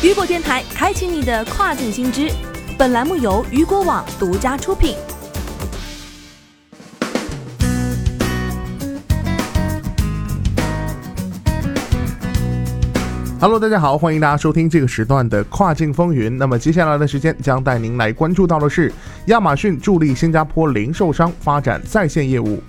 雨果电台开启你的跨境新知。本栏目由雨果网独家出品。Hello，大家好，欢迎大家收听这个时段的跨境风云。那么接下来的时间将带您来关注到的是，亚马逊助力新加坡零售商发展在线业务。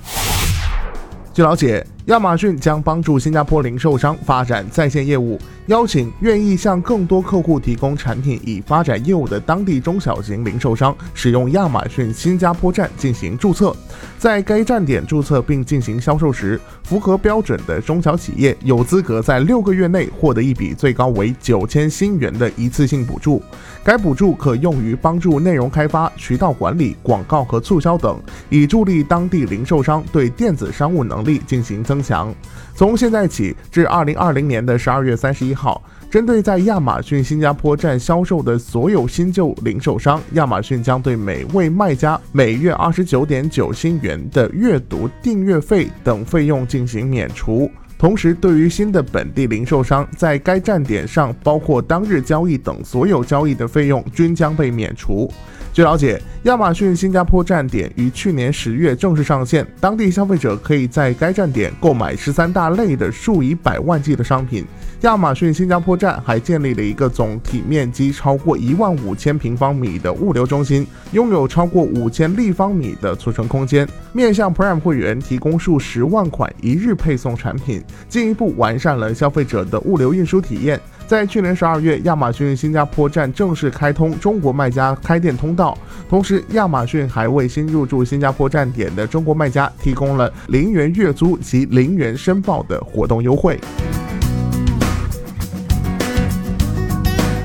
据了解。亚马逊将帮助新加坡零售商发展在线业务，邀请愿意向更多客户提供产品以发展业务的当地中小型零售商，使用亚马逊新加坡站进行注册。在该站点注册并进行销售时，符合标准的中小企业有资格在六个月内获得一笔最高为九千新元的一次性补助。该补助可用于帮助内容开发、渠道管理、广告和促销等，以助力当地零售商对电子商务能力进行增。强。从现在起至二零二零年的十二月三十一号，针对在亚马逊新加坡站销售的所有新旧零售商，亚马逊将对每位卖家每月二十九点九新元的阅读订阅费等费用进行免除。同时，对于新的本地零售商，在该站点上包括当日交易等所有交易的费用均将被免除。据了解，亚马逊新加坡站点于去年十月正式上线，当地消费者可以在该站点购买十三大类的数以百万计的商品。亚马逊新加坡站还建立了一个总体面积超过一万五千平方米的物流中心，拥有超过五千立方米的储存空间，面向 Prime 会员提供数十万款一日配送产品，进一步完善了消费者的物流运输体验。在去年十二月，亚马逊新加坡站正式开通中国卖家开店通道，同时亚马逊还为新入驻新加坡站点的中国卖家提供了零元月租及零元申报的活动优惠。